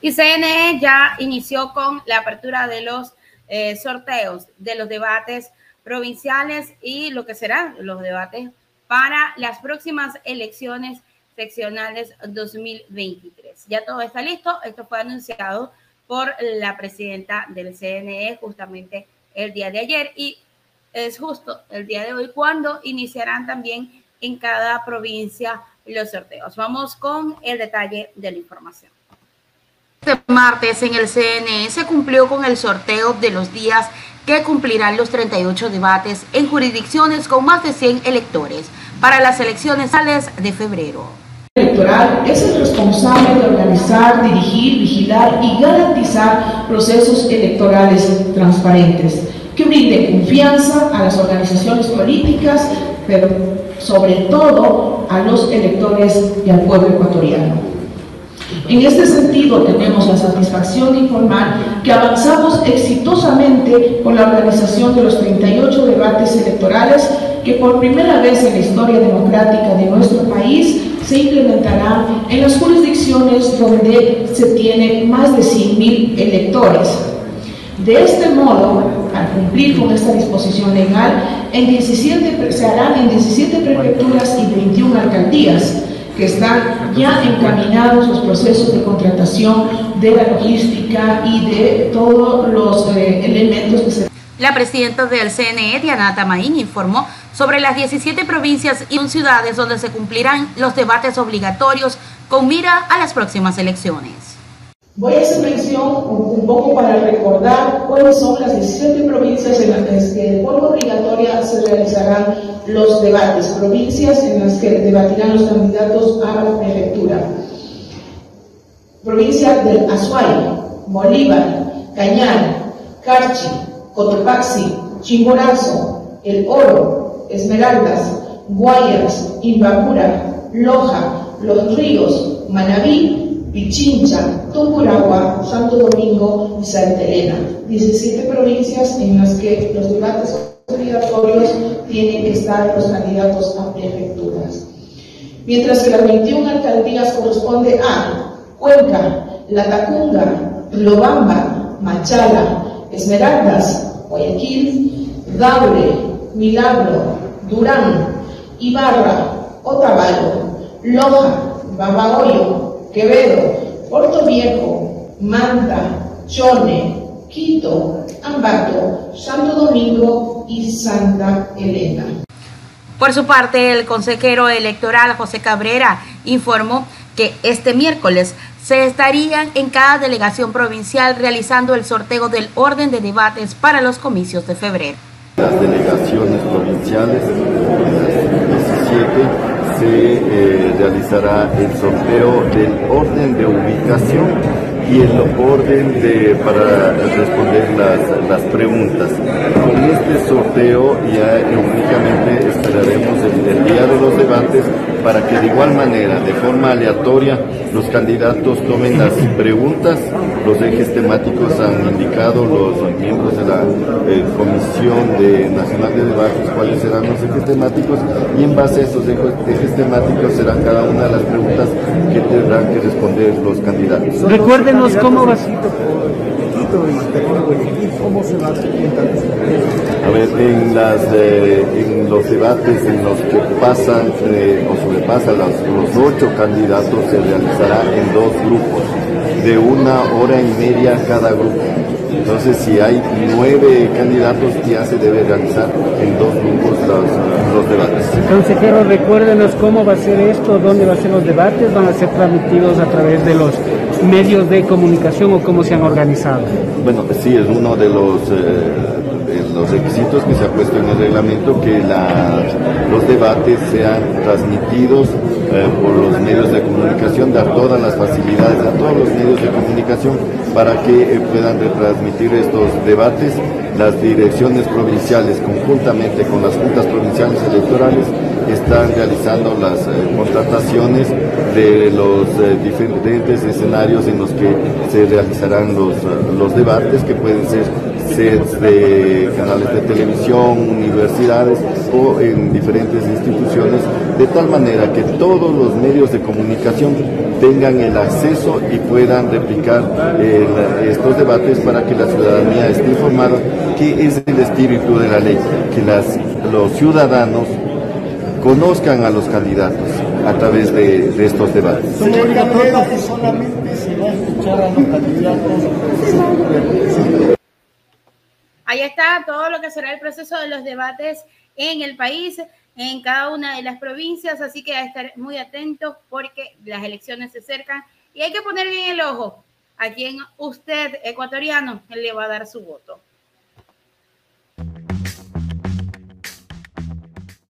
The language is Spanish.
Y CNE ya inició con la apertura de los eh, sorteos de los debates provinciales y lo que serán los debates para las próximas elecciones seccionales 2023. Ya todo está listo. Esto fue anunciado por la presidenta del CNE justamente el día de ayer y es justo el día de hoy cuando iniciarán también en cada provincia los sorteos. Vamos con el detalle de la información. Este martes en el CNE se cumplió con el sorteo de los días que cumplirán los 38 debates en jurisdicciones con más de 100 electores para las elecciones de febrero. El electoral es el responsable de organizar, dirigir, vigilar y garantizar procesos electorales transparentes que brinden confianza a las organizaciones políticas, pero sobre todo a los electores y al pueblo ecuatoriano. En este sentido, tenemos la satisfacción de informar que avanzamos exitosamente con la organización de los 38 debates electorales que por primera vez en la historia democrática de nuestro país se implementarán en las jurisdicciones donde se tiene más de 100.000 electores. De este modo, al cumplir con esta disposición legal, en 17, se harán en 17 prefecturas y 21 alcaldías, que están ya encaminados los procesos de contratación de la logística y de todos los eh, elementos que se... La presidenta del CNE, Diana Tamaín, informó sobre las 17 provincias y ciudades donde se cumplirán los debates obligatorios con mira a las próximas elecciones. Voy a hacer mención un poco para recordar cuáles son las 17 provincias en las que de forma obligatoria se realizarán los debates, provincias en las que debatirán los candidatos a la prefectura. Provincia del Azuay, Bolívar, Cañar, Carchi, Cotopaxi, Chimborazo, El Oro, Esmeraldas, Guayas, Imbabura, Loja, Los Ríos, Manabí, Pichincha, Tungurahua, Santo Domingo y Santa Elena. 17 provincias en las que los debates obligatorios tienen que estar los candidatos a prefecturas. Mientras que las 21 alcaldías corresponde a Cuenca, Latacunga, Lobamba, Machala, Esmeraldas, Guayaquil, Daure, Milagro, Durán, Ibarra, Otavalo, Loja, Babahoyo, Quevedo, Puerto Viejo, Manta, Chone, Quito, Ambato, Santo Domingo y Santa Elena. Por su parte, el consejero electoral José Cabrera informó que este miércoles se estarían en cada delegación provincial realizando el sorteo del orden de debates para los comicios de febrero. Las delegaciones provinciales, 17, se eh, realizará el sorteo del orden de ubicación y el orden de, para responder las, las preguntas. Con este sorteo ya únicamente esperaremos el, día de los debates para que de igual manera, de forma aleatoria, los candidatos tomen las preguntas, los ejes temáticos han indicado los miembros de la eh, Comisión de Nacional de Debates cuáles serán los ejes temáticos y en base a esos ejes temáticos serán cada una de las preguntas que tendrán que responder los candidatos. Recuerden cómo va a ver, en, las, eh, en los debates en los que pasan eh, o sobrepasan los, los ocho candidatos se realizará en dos grupos, de una hora y media cada grupo. Entonces, si hay nueve candidatos, ya se debe realizar en dos grupos los, los debates. Consejero, recuérdenos cómo va a ser esto, dónde van a ser los debates, van a ser transmitidos a través de los medios de comunicación o cómo se han organizado. Bueno, sí, es uno de los, eh, los requisitos que se ha puesto en el reglamento que los debates sean transmitidos eh, por los medios de comunicación, dar todas las facilidades a todos los medios de comunicación para que eh, puedan retransmitir estos debates. Las direcciones provinciales, conjuntamente con las juntas provinciales electorales, están realizando las eh, contrataciones de los diferentes escenarios en los que se realizarán los, los debates, que pueden ser sets de canales de televisión, universidades o en diferentes instituciones de tal manera que todos los medios de comunicación tengan el acceso y puedan replicar estos debates para que la ciudadanía esté informada que es el espíritu de la ley, que las, los ciudadanos conozcan a los candidatos a través de, estos debates. solamente se va a escuchar a los candidatos. Ahí está todo lo que será el proceso de los debates en el país, en cada una de las provincias, así que hay que estar muy atentos porque las elecciones se acercan y hay que poner bien el ojo a quien usted, ecuatoriano, le va a dar su voto.